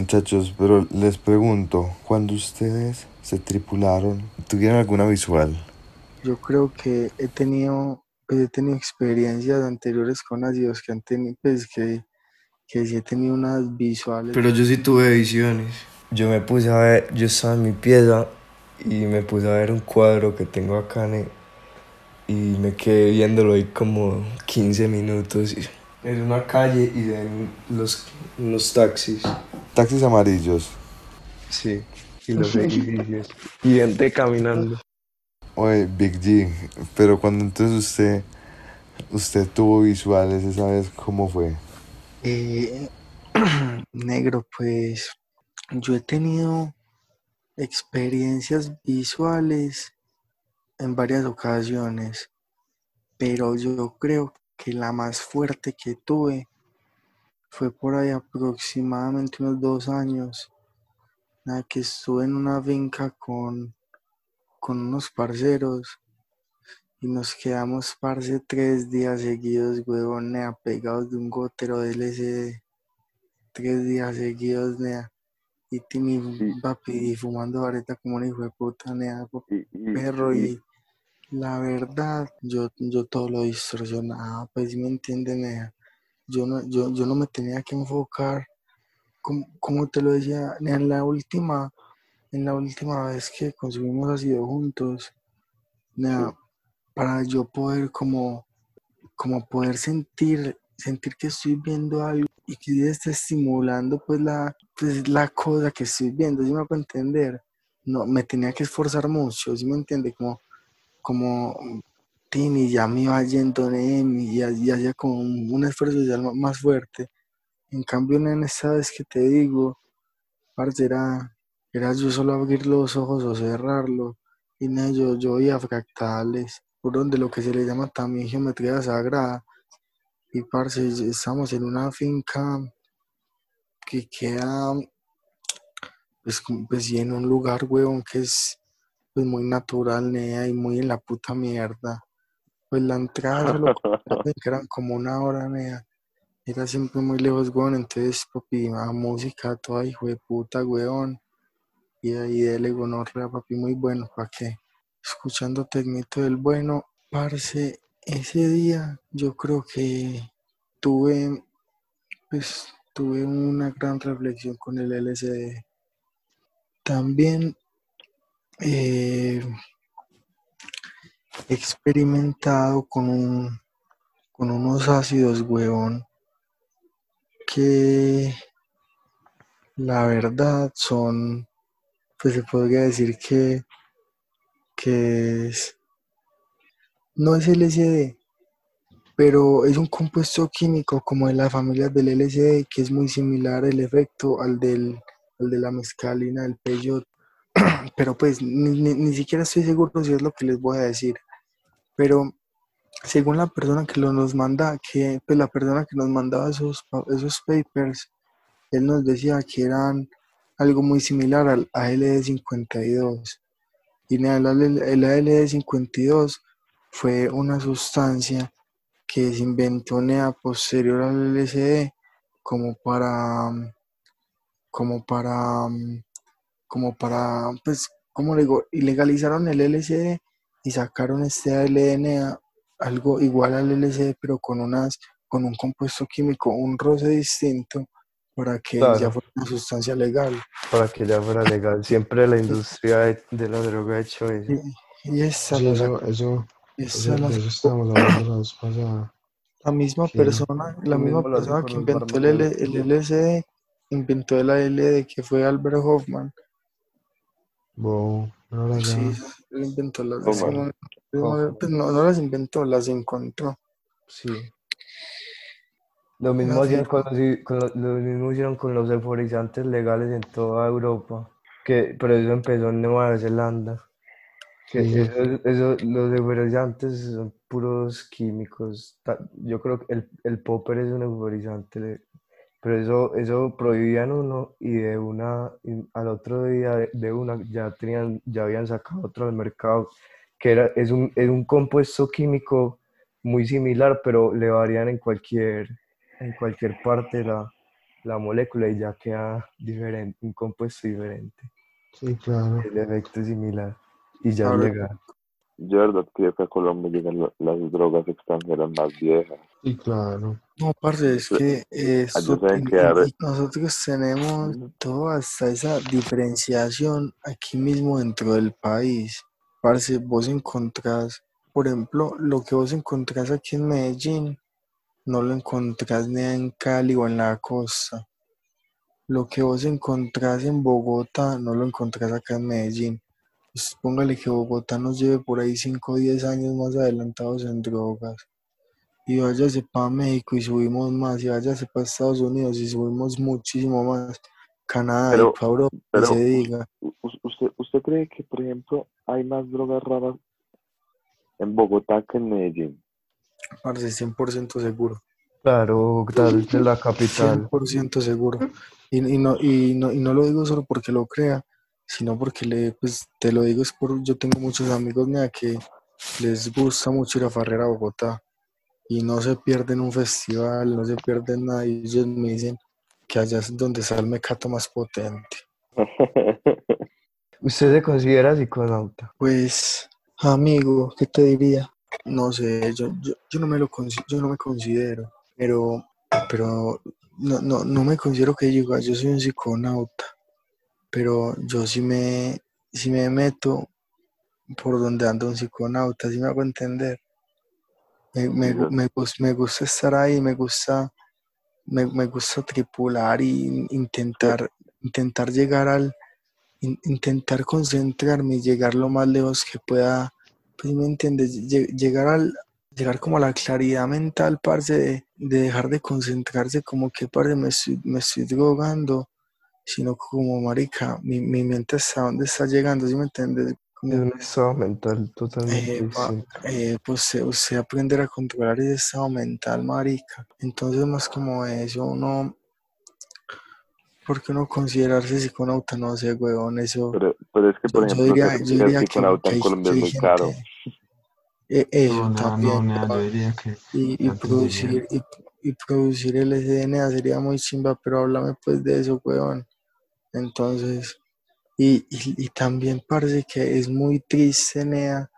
muchachos, pero les pregunto, cuando ustedes se tripularon, ¿tuvieron alguna visual? Yo creo que he tenido, pues, he tenido experiencias anteriores con nacidos que han tenido, pues que, que sí he tenido unas visuales. Pero yo sí tuve visiones. Yo me puse a ver, yo estaba en mi pieza y me puse a ver un cuadro que tengo acá en- y me quedé viéndolo ahí como 15 minutos. y- Es una calle y de ahí los, los taxis. Taxis amarillos. Sí, y los edificios. Y gente caminando. Oye, Big G, pero cuando entonces usted, usted tuvo visuales esa vez, ¿cómo fue? Eh, negro, pues yo he tenido experiencias visuales en varias ocasiones, pero yo creo que la más fuerte que tuve fue por ahí aproximadamente unos dos años, nada, que estuve en una finca con, con unos parceros y nos quedamos, parce, tres días seguidos, huevón, nea, pegados de un gotero de LSD. Tres días seguidos, nea. Y Timmy, Sí. papi, y fumando vareta como un hijo de puta, nea, papi, Y, y- perro. Y la verdad, yo, yo todo lo distorsionaba, pues, ¿sí me entienden, nea? Yo no, yo, yo no me tenía que enfocar, como, como te lo decía, en la última, en la última vez que consumimos ácido juntos, nea, para yo poder como, como poder sentir, sentir que estoy viendo algo y que está estimulando pues la, pues, la cosa que estoy viendo, ¿sí me puedo entender? No, me tenía que esforzar mucho, ¿sí me entiende? Como, como Tini ya me iba yendo en y, y hacía como un, un esfuerzo ma- más fuerte. En cambio, en esta vez que te digo, parce, era, era yo solo abrir los ojos o cerrarlos. Y nada, yo, yo veía fractales, por donde lo que se le llama también geometría sagrada. Y parce, estamos en una finca que queda, pues, pues sí, en un lugar, weón, que es pues muy natural, nea, y muy en la puta mierda. Pues la entrada solo eran como una hora, nea. Era siempre muy lejos, weón. Entonces, papi, la música toda hijo de puta, weón. Y ahí dele gonorrea, papi, muy bueno, ¿para qué? Escuchando Tecnito del Bueno, parce, ese día yo creo que tuve, pues, tuve una gran reflexión con el LSD. También eh, experimentado con un, con unos ácidos, weón, que la verdad son, pues se podría decir que, que es, no es LSD, pero es un compuesto químico como de la familia del LSD que es muy similar el efecto al del, al de la mescalina del peyote. Pero pues ni, ni- ni siquiera estoy seguro si es lo que les voy a decir. Pero según la persona que lo nos manda, que pues la persona que nos mandaba esos, esos papers, él nos decía que eran algo muy similar al ALD52. Y el, el ALD52 fue una sustancia que se inventó nea, posterior al LSD como para, como para, como para, pues, como le digo, ilegalizaron el LSD y sacaron este ALN, algo igual al LSD, pero con unas, con un compuesto químico, un roce distinto, para que ya fuera una sustancia legal. Para que ya fuera legal. Siempre la industria de, de la droga ha hecho eso. Y, y esa, Sí, la, eso, eso, esa eso, la de eso estábamos hablando la vez pasada. La misma persona, la misma persona que inventó el, L- barberos. el LSD, inventó el ALD, que fue Albert Hoffman. Bo, no la Sí, él inventó las Hoffman. no, no, pues no, no las inventó, las encontró. Sí. Lo mismo, No, sí. con los, con lo, lo mismo hicieron con los euforizantes legales en toda Europa. Que, pero eso empezó en Nueva Zelanda. Que Sí. eso- eso- los euforizantes son puros químicos. Yo creo que el, el popper es un euforizante. Pero eso, eso prohibían uno y de una, y al otro día de, una ya tenían, ya habían sacado otro al mercado. Que era, es un, es un compuesto químico muy similar, pero le varían en cualquier, en cualquier parte la, la molécula y ya queda diferente, un compuesto diferente. Sí, claro. El efecto es similar y ya Ahora- llega. Yo, de verdad, creo que a Colombia llegan la- las drogas extranjeras más viejas. Sí, claro. No, parce, es que y- quedar- y nosotros tenemos toda hasta esa diferenciación aquí mismo dentro del país. Parce, vos encontrás, por ejemplo, lo que vos encontrás aquí en Medellín, no lo encontrás ni en Cali o en la costa. Lo que vos encontrás en Bogotá, no lo encontrás acá en Medellín. Pues póngale que Bogotá nos lleve por ahí 5 o 10 años más adelantados en drogas y váyase para México y subimos más, y váyase para Estados Unidos y subimos muchísimo más, Canadá Pero- y para Europa, pero- se diga. ¿Usted, ¿Usted cree que, por ejemplo, hay más drogas raras en Bogotá que en Medellín? Parce, 100% seguro, Claro, tal de la capital. 100% seguro. Y, y no, y, no, y no lo digo solo porque lo crea, sino porque le, pues, te lo digo es por, yo tengo muchos amigos mía que les gusta mucho ir a farrear a Bogotá y no se pierden un festival, no se pierden nada y ellos me dicen que allá es donde está el mecato más potente. ¿Usted se considera psiconauta? Pues, amigo, ¿qué te diría? No sé, yo, yo, yo no me lo yo no me considero, pero, pero no, no, no me considero que diga, yo soy un psiconauta, pero yo sí me, sí me meto por donde anda un psiconauta, ¿sí me hago entender? Me, me, me, me gusta estar ahí, me gusta, me, gusta tripular y intentar, intentar llegar al, in- intentar concentrarme y llegar lo más lejos que pueda, pues me entiendes, Lle- llegar al, llegar como a la claridad mental, parce, de, de dejar de concentrarse como que, parce, me estoy, me estoy drogando, sino como, marica, mi, mi mente hasta dónde está llegando, ¿sí me entiendes? Como, Es un estado mental totalmente eh, pa- eh, pues usted, usted aprender a controlar ese estado mental, marica. Entonces, más como eso, uno, porque uno considerarse psiconauta, no sé, huevón, eso, Pero, pero es que, por yo, yo ejemplo, diría, yo diría que, psiconauta que en Colombia que es muy caro. gente, eh, eso No, no, no, también, nea, yo pa, diría que y, producir, diría, y, y producir el SDNA sería muy chimba, pero háblame pues de eso, huevón. Entonces, y, y, y también parece que es muy triste, Nea,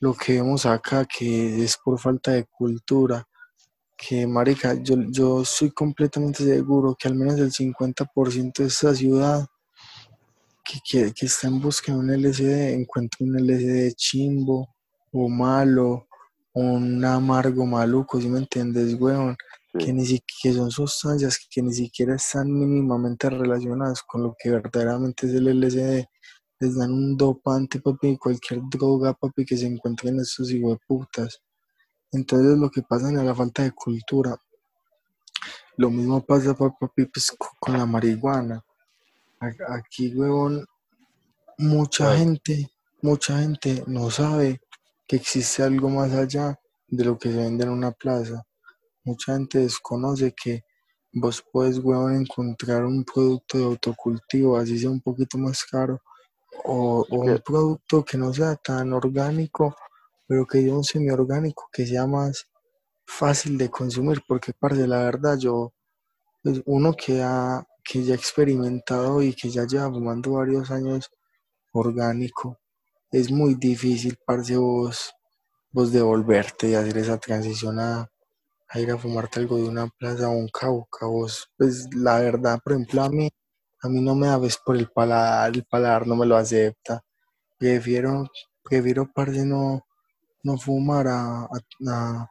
lo que vemos acá, que es por falta de cultura, que marica, yo, yo estoy completamente seguro que al menos el 50% de esta ciudad que, que, que está en busca de un LSD encuentra un LSD chimbo o malo o un amargo maluco, ¿sí me entiendes, weón? Que, ni si- que son sustancias que ni siquiera están mínimamente relacionadas con lo que verdaderamente es el LSD. Les dan un dopante, papi, cualquier droga, papi, que se encuentren estos putas. Entonces lo que pasa es la falta de cultura. Lo mismo pasa, pa- papi, pues, co- con la marihuana. Aquí, huevón, mucha gente, mucha gente no sabe que existe algo más allá de lo que se vende en una plaza. Mucha gente desconoce que vos puedes, huevón, encontrar un producto de autocultivo, así sea un poquito más caro, o, o un producto que no sea tan orgánico, pero que sea un semiorgánico, que sea más fácil de consumir, porque, parce, la verdad, yo, pues, uno que, ha, que ya ha experimentado y que ya lleva fumando varios años orgánico, es muy difícil, parce, vos, vos devolverte y hacer esa transición a, a ir a fumarte algo de una plaza o un cabo, vos, pues la verdad, por ejemplo, a mí, a mí no me da ves por el paladar, el paladar no me lo acepta, prefiero, prefiero, parce, no, no fumar a, a,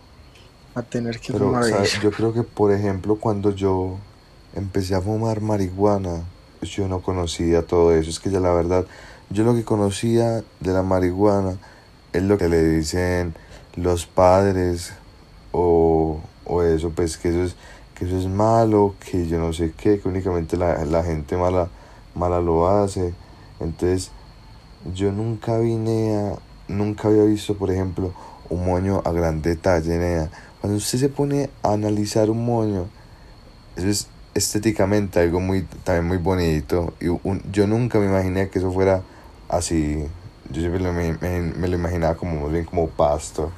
a- tener que Pero, fumar ¿sabe? eso. Yo creo que, por ejemplo, cuando yo empecé a fumar marihuana, pues yo no conocía todo eso. Es que ya la verdad, yo lo que conocía de la marihuana es lo que le dicen los padres o, o eso, pues que eso es, que eso es malo, que yo no sé qué, que únicamente la, la gente mala, mala lo hace. Entonces, yo nunca vine a, nunca había visto, por ejemplo, un moño a gran detalle. Cuando usted se pone a analizar un moño, eso es estéticamente algo muy, también muy bonito. Y un- yo nunca me imaginé que eso fuera así. Yo siempre me, me- me lo imaginaba como bien como pasto.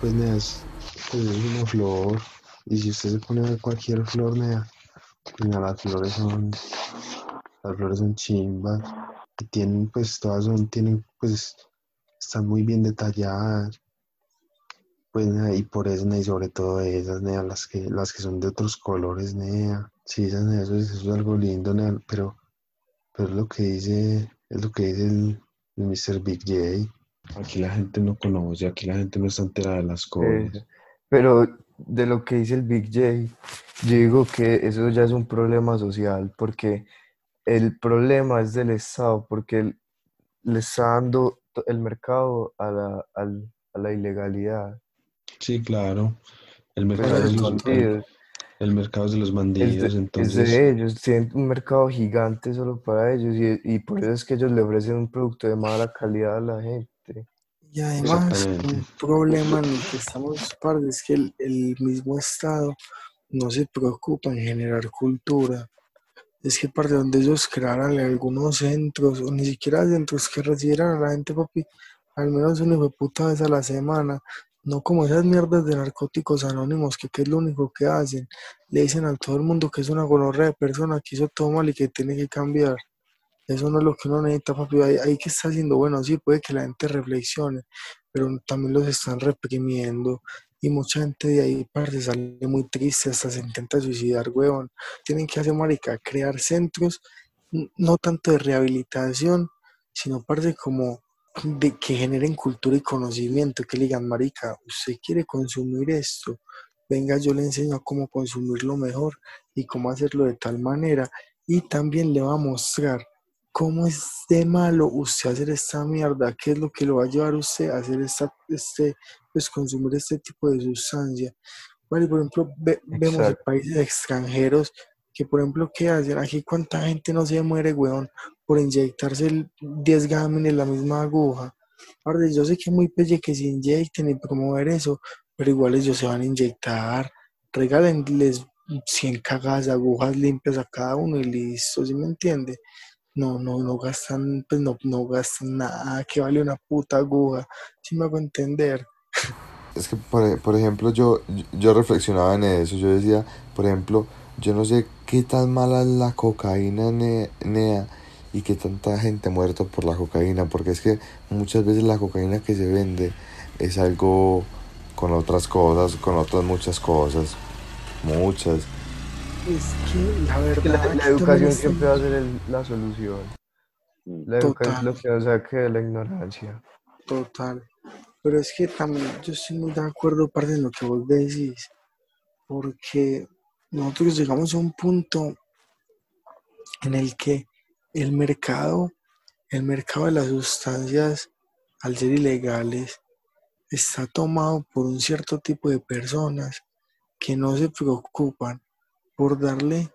pues pues es una flor. y si usted se pone a ver cualquier flor, nea, nea, las flores son, las flores son chimbas, y tienen, pues, todas son, tienen, pues, están muy bien detalladas, pues, y por eso, y sobre todo esas, nea, las que, las que son de otros colores, nea, sí, esas, nea, eso es, eso es algo lindo, nea, pero, pero es lo que dice, es lo que dice el, el Mr. Big J. Aquí la gente no conoce, aquí la gente no está enterada de las cosas. Eh, pero de lo que dice el Big J, yo digo que eso ya es un problema social, porque el problema es del Estado, porque le está dando el mercado a la, al- a la ilegalidad. Sí, claro. El mercado a es los los, el, bandidos. el mercado es de los Es bandidos, de, es entonces, de ellos, tienen un mercado gigante solo para ellos y, y por eso es que ellos le ofrecen un producto de mala calidad a la gente. Y además, un problema en el que estamos parte es que el, el mismo Estado no se preocupa en generar cultura. Es que parte donde ellos crearan algunos centros, o ni siquiera centros que recibieran a la gente, papi, al menos una hijo de puta vez a la semana. No como esas mierdas de narcóticos anónimos, que, que es lo único que hacen. Le dicen a todo el mundo que es una gonorrea de persona, que hizo todo mal y que tiene que cambiar. Eso no es lo que uno necesita, papi. Ahí, que está haciendo, bueno, sí, puede que la gente reflexione, pero también los están reprimiendo. Y mucha gente de ahí, parce, sale muy triste, hasta se intenta suicidar, huevón. Tienen que hacer, marica, crear centros, no tanto de rehabilitación, sino, parce, como de que generen cultura y conocimiento, que le digan, marica, usted quiere consumir esto, venga, yo le enseño cómo consumirlo mejor y cómo hacerlo de tal manera. Y también le va a mostrar cómo es de malo usted hacer esta mierda, qué es lo que lo va a llevar usted a hacer esta, este, pues consumir este tipo de sustancia. Vale, por ejemplo, ve- vemos en países extranjeros que, por ejemplo, ¿qué hacen? Aquí cuánta gente no se muere, weón, por inyectarse el 10 gamen en la misma aguja. Parce, yo sé que es muy pelle que se inyecten y promover eso, pero igual ellos se van a inyectar. Regálenles 100 cagadas de agujas limpias a cada uno y listo, ¿sí me entiende? No, no, no gastan, pues no, no gastan nada que vale una puta aguja, si me hago entender. Es que, por, e- por ejemplo, yo, yo reflexionaba en eso. Yo decía, por ejemplo, yo no sé qué tan mala es la cocaína, ne- Nea, y qué tanta gente ha muerto por la cocaína. Porque es que muchas veces la cocaína que se vende es algo con otras cosas, con otras muchas cosas. Muchas. Es que la educación siempre va a ser el- la solución. La educación es lo que nos saque de la ignorancia. total. Pero es que también yo estoy muy de acuerdo, parte de lo que vos decís, porque nosotros llegamos a un punto en el que el mercado, el mercado de las sustancias, al ser ilegales, está tomado por un cierto tipo de personas que no se preocupan por darle,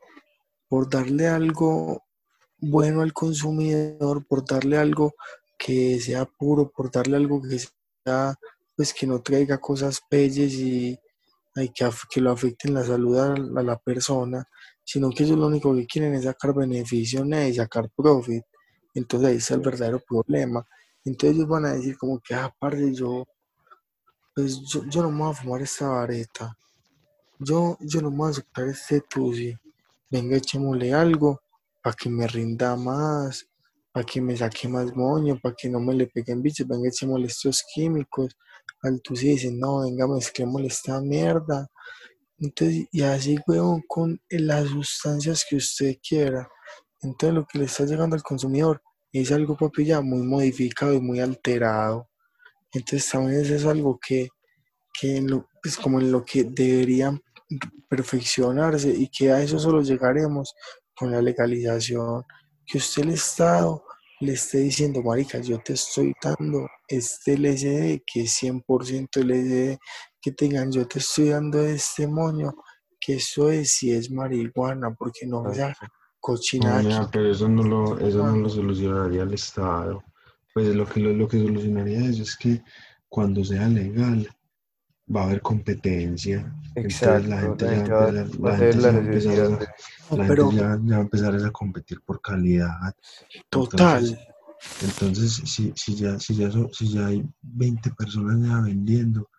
por darle algo bueno al consumidor, por darle algo que sea puro, por darle algo que sea, pues que no traiga cosas pelles y que, lo afecten la salud a, la persona, sino que ellos lo único que quieren es sacar beneficio y sacar profit. Entonces ahí está el verdadero problema. Entonces ellos van a decir como que, ah, parce, yo, pues yo, yo no me voy a fumar esta vareta, yo, yo no me voy a aceptar este tusi, venga, echémosle algo para que me rinda más, para que me saque más moño, para que no me le peguen bichos, venga, echémosle estos químicos. Al tusi dicen, no, venga, mezclémosle esta mierda. Entonces, y así, weón, con las sustancias que usted quiera. Entonces, lo que le está llegando al consumidor es algo, papi, ya muy modificado y muy alterado. Entonces, también eso es algo que, que en pues como en lo que deberían perfeccionarse y que a eso solo llegaremos con la legalización. Que usted, el Estado, le esté diciendo, marica, yo te estoy dando este LSD que es 100% LSD, que tengan, yo te estoy dando este moño, que eso es si es marihuana, porque no esa Exacto. No, pero eso no lo, eso no lo solucionaría el Estado. Pues lo que, lo, lo que solucionaría eso es que cuando sea legal va a haber competencia. Entonces la Exacto. gente La ya gente ya va a empezar necesidad a, competir por calidad. Entonces, total, entonces si, si ya, si ya, so- si ya hay 20 personas ya vendiendo,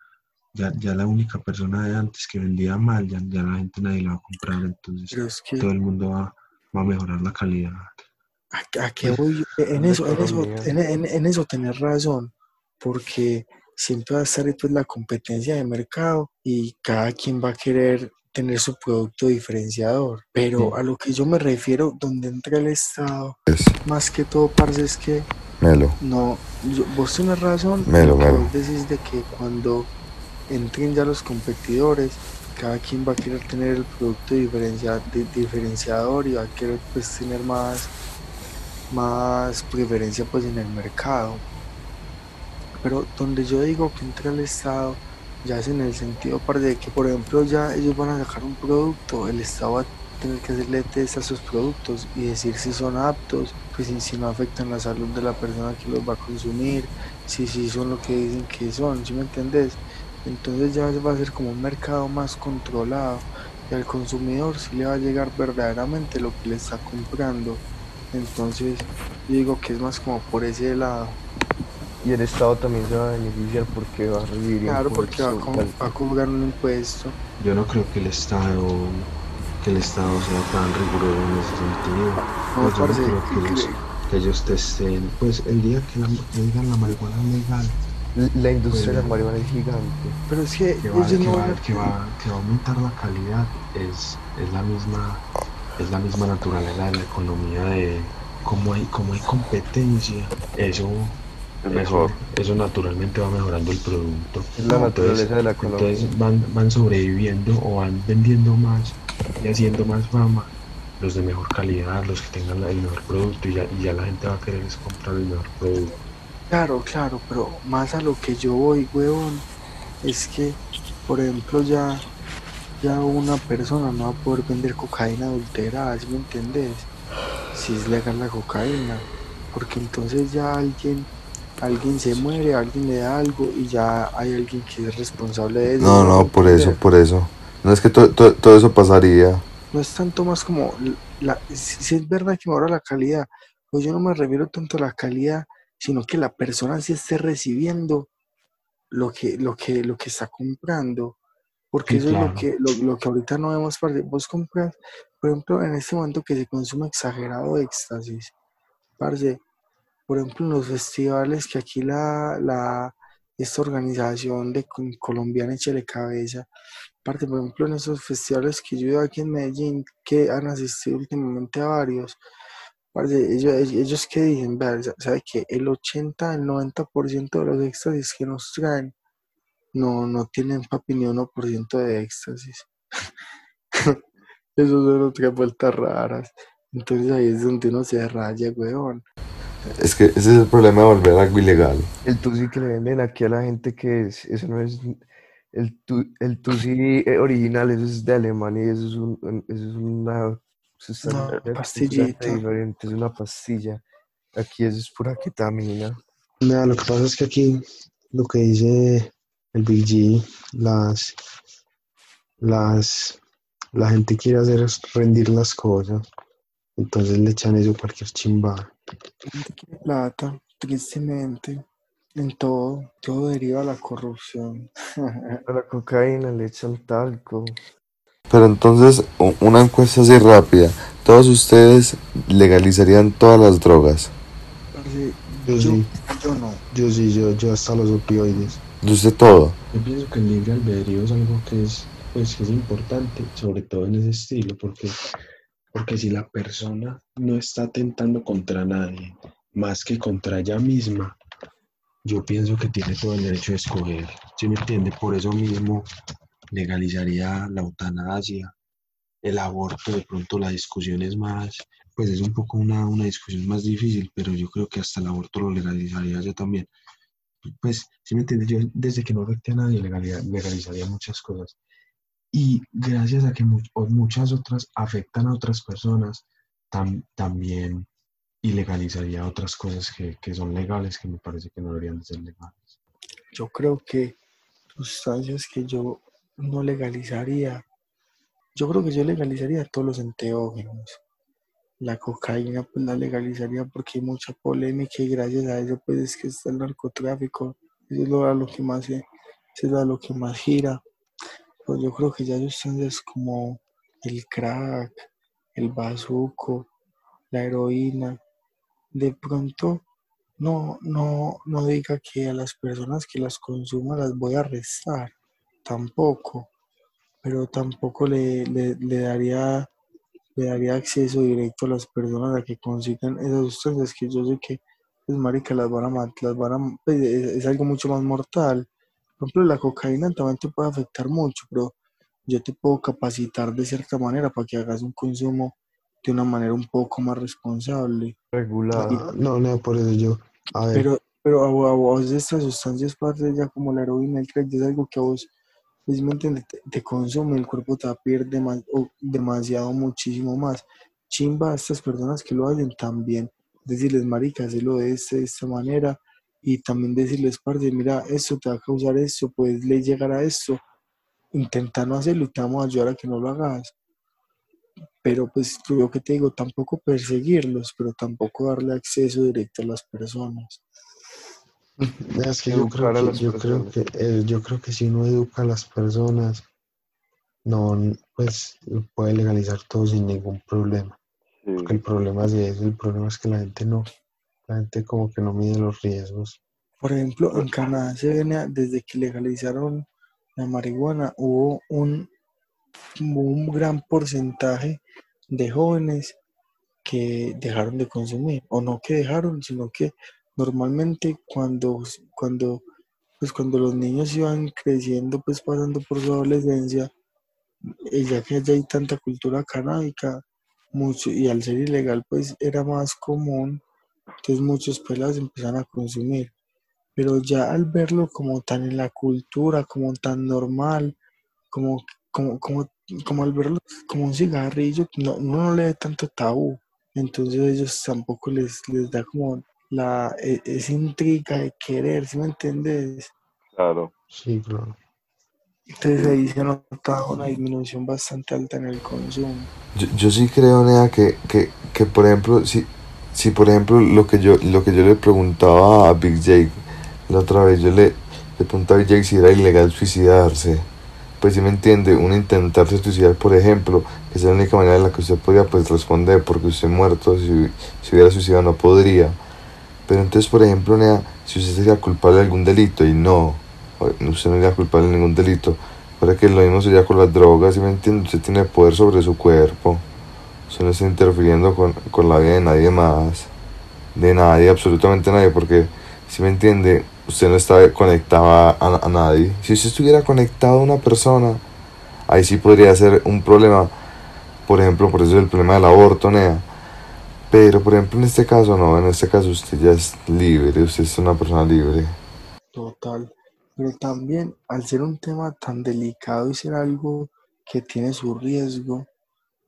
ya, ya la única persona de antes que vendía mal, ya, ya la gente nadie la va a comprar, entonces es que, todo el mundo va, va a mejorar la calidad. ¿a, a qué voy? En eso, en eso, en, en- en eso tenés razón, porque siempre va a estar pues, la competencia de mercado y cada quien va a querer tener su producto diferenciador. Pero a lo que yo me refiero, donde entra el Estado, Es más que todo, parce, es que Melo. no, yo- vos tenés razón Melo, melo. vos decís de que cuando entren ya los competidores, cada quien va a querer tener el producto diferencia- di- diferenciador y va a querer pues tener más, más preferencia pues en el mercado. Pero donde yo digo que entra el Estado, ya es en el sentido de que, por ejemplo, ya ellos van a sacar un producto, el Estado va a tener que hacerle test a sus productos y decir si son aptos, pues si, si no afectan la salud de la persona que los va a consumir, si, si son lo que dicen que son, ¿sí me entendés? Entonces ya va a ser como un mercado más controlado y al consumidor sí le va a llegar verdaderamente lo que le está comprando. Entonces yo digo que es más como por ese lado. Y el Estado también se va a beneficiar porque va a recibir Claro, porque va a, impuestos. co- al- va a cobrar un impuesto. Yo no creo que el Estado, que el Estado sea tan riguroso en ese sentido. No, Pues yo no creo ¿qué que ellos, que ellos testen, pues el día que, la, que digan la marihuana es legal, La industria de la Pues, marihuana es gigante. Pero es que que va, ellos que no va, van a... que va, que va a aumentar la calidad es, es la misma es la misma naturaleza de la economía de cómo hay como hay competencia eso Eso, mejor. eso naturalmente va mejorando el producto Es la No, naturaleza de la economía. entonces van, van sobreviviendo o van vendiendo más y haciendo más fama los de mejor calidad, los que tengan el mejor producto y ya, y ya la gente va a querer es comprar el mejor producto. Claro, claro, pero más a lo que yo voy, huevón, es que, por ejemplo, ya, ya una persona no va a poder vender cocaína adulterada, ¿sí me entendés? Si es legal la cocaína, porque entonces ya alguien, alguien se muere, alguien le da algo y ya hay alguien que es responsable de eso. No, ¿sí me no, por eso, por eso. No es que to- to- todo eso pasaría. no es tanto más como, la, si, si es verdad que mejora la calidad, pues yo no me refiero tanto a la calidad, sino que la persona sí esté recibiendo lo que, lo que, lo que está comprando, porque Sí, eso es claro. lo que, lo, lo que ahorita no vemos, vos compras, por ejemplo, en este momento que se consume exagerado éxtasis, parce, por ejemplo, en los festivales que aquí la, la, esta organización de colombiana Échale Cabeza, parte, por ejemplo, en esos festivales que yo ido aquí en Medellín, que han asistido últimamente a varios, parce, ellos, ellos, que dicen, ¿sabe que El 80, el 90% de los éxtasis que nos traen no, no tienen papi ni 1% de éxtasis. Eso son otras vueltas raras. Entonces ahí es donde uno se raya, weón. Es que ese es el problema de volver algo ilegal. El tusi que le venden aquí a la gente que es, eso no es el, tu, el tusi eh, original, eso es de Alemania y eso es, un, un- eso es una sustancia pastillita. diferente, es una pastilla. Aquí eso es pura ketamina. Nada, lo que pasa es que aquí lo que dice el Big G, las, las, la gente quiere hacer es rendir las cosas, entonces le echan eso cualquier chimba. La gente quiere plata, tristemente. En todo, todo deriva a la corrupción. A la cocaína le echan talco. Pero entonces, una encuesta así rápida. ¿Todos ustedes legalizarían todas las drogas? Yo yo, sí, yo no. yo sí, yo, yo hasta los opioides. ¿De usted todo? Yo pienso que el libre albedrío es algo que es, pues, que es importante, sobre todo en ese estilo, porque, porque si la persona no está atentando contra nadie, más que contra ella misma, yo pienso que tiene todo el derecho de escoger. ¿Sí me entiende? Por eso mismo legalizaría la eutanasia, el aborto, de pronto la discusión es más, pues es un poco una, una discusión más difícil, pero yo creo que hasta el aborto lo legalizaría yo también pues, si me entiendes, yo desde que no afecte a nadie legalizaría muchas cosas. Y gracias a que muchas otras afectan a otras personas, tam- también ilegalizaría otras cosas que, que son legales, que me parece que no deberían de ser legales. Yo creo que sustancias que yo no legalizaría. Yo creo que yo legalizaría todos los enteógenos. La cocaína pues la legalizaría porque hay mucha polémica y gracias a eso pues es que está el narcotráfico. Eso es lo, lo que más a lo que más gira. Pues yo creo que ya sustancias como el crack, el bazuco, la heroína, de pronto no, no, no diga que a las personas que las consuman las voy a arrestar, tampoco, pero tampoco le, le, le daría le daría acceso directo a las personas a que consigan esas sustancias que yo sé que pues marica las van a matar, las van a, pues, es, es algo mucho más mortal. Por ejemplo, la cocaína también te puede afectar mucho, pero yo te puedo capacitar de cierta manera para que hagas un consumo de una manera un poco más responsable. Regulada. Y- no, no, por eso yo, a ver, pero, pero a, vo- a vos estas sustancias, parte ya como la heroína, el crack, es algo que a vos, pues, ¿me entiendes? Te, te consume, el cuerpo te va a perder dema- o demasiado, muchísimo más. Chimba a estas personas que lo hacen también, decirles, marica, hazlo de, este- de esta manera, y también decirles, parce, mira, esto te va a causar esto, puedes le llegar a esto, intenta no hacerlo y te vamos a ayudar a que no lo hagas. Pero pues lo que te digo, tampoco perseguirlos, pero tampoco darle acceso directo a las personas. es que yo creo educar a que, las yo creo personas. que, eh, yo creo que si uno educa a las personas, no, pues puede legalizar todo sin ningún problema. Sí, Porque el problema es eso, el problema es que la gente no, la gente como que no mide los riesgos. Por ejemplo, en Canadá se venía, desde que legalizaron la marihuana, hubo un, un gran porcentaje de jóvenes que dejaron de consumir, o no que dejaron, sino que normalmente cuando, cuando, pues cuando los niños iban creciendo, pues pasando por su adolescencia, ya que allá hay tanta cultura canábica, mucho, y al ser ilegal, pues era más común, entonces muchos pelados empezaron a consumir pero ya al verlo como tan en la cultura, como tan normal, como, como, como, como al verlo como un cigarrillo, no, uno no le ve tanto tabú, entonces ellos tampoco les, les da como la, e- esa intriga de querer, ¿sí me entiendes? claro. Sí, claro. Entonces ahí se nota una disminución bastante alta en el consumo. Yo, yo sí creo, Nea, que, que, que por ejemplo, si, si por ejemplo lo que yo lo que yo le preguntaba a Big Jake la otra vez, yo le, le preguntaba a Big Jake si era ilegal suicidarse. Pues si me entiende, uno intentarse suicidar, por ejemplo, que es la única manera en la que usted podría pues responder, porque usted muerto, si, si hubiera suicidado no podría. Pero entonces, por ejemplo, Nea, si usted sería culpable de algún delito y no, usted no sería culpable de ningún delito, para que lo mismo sería con las drogas, si me entiende, usted tiene poder sobre su cuerpo. Usted no está interfiriendo con, con la vida de nadie más. De nadie, absolutamente nadie, porque si me entiende, usted no está conectado a, a- a nadie. Si usted estuviera conectado a una persona, ahí sí podría ser un problema. Por ejemplo, por eso el problema del aborto, Nea. Pero, por ejemplo, en este caso no, en este caso usted ya es libre, usted es una persona libre. Total. Pero también, al ser un tema tan delicado y ser algo que tiene su riesgo,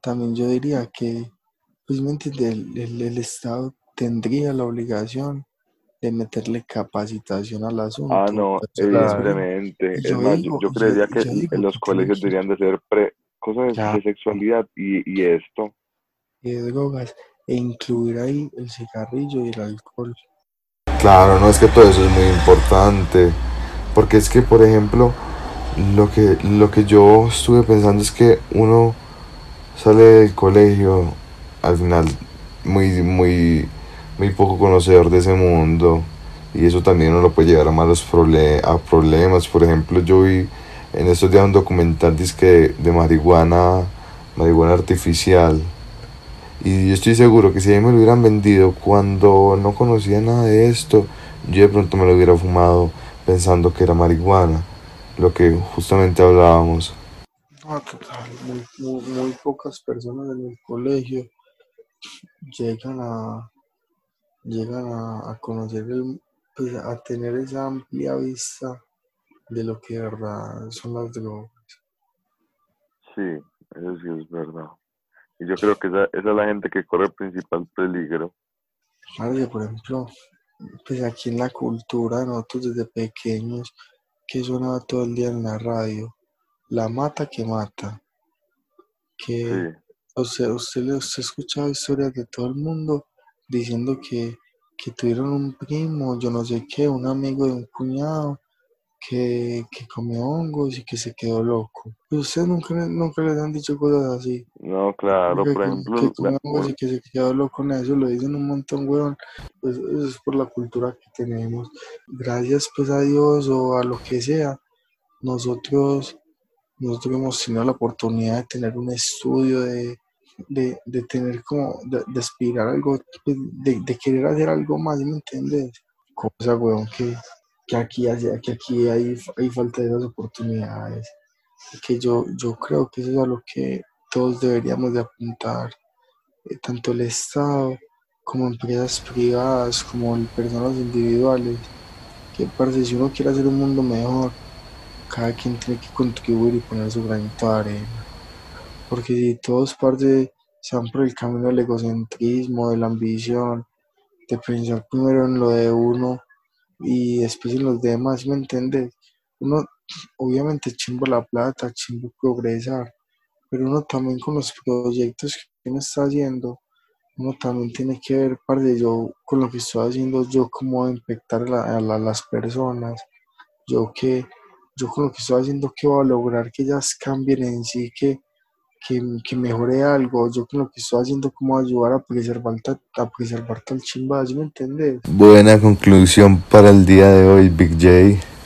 también yo diría que, pues me entiende, el, el- el Estado tendría la obligación de meterle capacitación al asunto. Ah, no, Pues, evidentemente. Es yo más, yo, digo- yo yo- creería que yo digo en los que colegios deberían de ser pre, cosas de sexualidad y, y esto. y de drogas e incluir ahí el cigarrillo y el alcohol. Claro, no es que todo eso es muy importante. Porque es que, por ejemplo, lo que, lo que yo estuve pensando es que uno sale del colegio al final muy, muy, muy poco conocedor de ese mundo. Y eso también uno lo puede llevar a malos a problemas. Por ejemplo, yo vi en estos días un documental de, de marihuana, marihuana artificial. Y yo estoy seguro que si a mí me lo hubieran vendido cuando no conocía nada de esto, yo de pronto me lo hubiera fumado pensando que era marihuana, lo que justamente hablábamos. No, total, muy, muy, muy pocas personas en el colegio llegan a llegan a, a conocer el, pues, a tener esa amplia vista de lo que de verdad son las drogas. Sí, eso sí es verdad. Y yo creo que esa, esa es la gente que corre el principal peligro. Parce, por ejemplo, pues aquí en la cultura, nosotros desde pequeños, que sonaba todo el día en la radio, la mata que mata, que Sí, O sea, usted, usted ha escuchado historias de todo el mundo diciendo que, que tuvieron un primo, yo no sé qué, un amigo de un cuñado, que, que comió hongos y que se quedó loco. Ustedes nunca, nunca les han dicho cosas así. No, claro, Que, por ejemplo, que comió hongos y que se quedó loco en eso, lo dicen un montón, weón. Pues eso es por la cultura que tenemos. Gracias pues a Dios o a lo que sea, nosotros, nosotros hemos tenido la oportunidad de tener un estudio, de, de, de tener como, de, de aspirar algo, de, querer hacer algo más, ¿sí ¿me entiendes? Cosa, weón, que, que aquí, que aquí hay, hay falta de esas oportunidades. Que yo, yo creo que eso es a lo que todos deberíamos de apuntar, eh, tanto el Estado como empresas privadas, como personas individuales, que parce, si uno quiere hacer un mundo mejor, cada quien tiene que contribuir y poner su granito de arena. Porque si todos parte se van por el camino del egocentrismo, de la ambición, de pensar primero en lo de uno y después en los demás, ¿sí ¿me entiendes? Uno, obviamente, chimbo la plata, chimbo progresar, pero uno también con los proyectos que uno está haciendo, uno también tiene que ver, parte yo con lo que estoy haciendo, yo cómo impactar a, la- a la- las personas, yo que, yo con lo que estoy haciendo, qué voy a lograr que ellas cambien en sí, que, que, que mejore algo, yo con lo que estoy haciendo, cómo ayudar a preservar, a preservar tal chimba, ¿sí me entiendes? Buena conclusión para el día de hoy, Big J.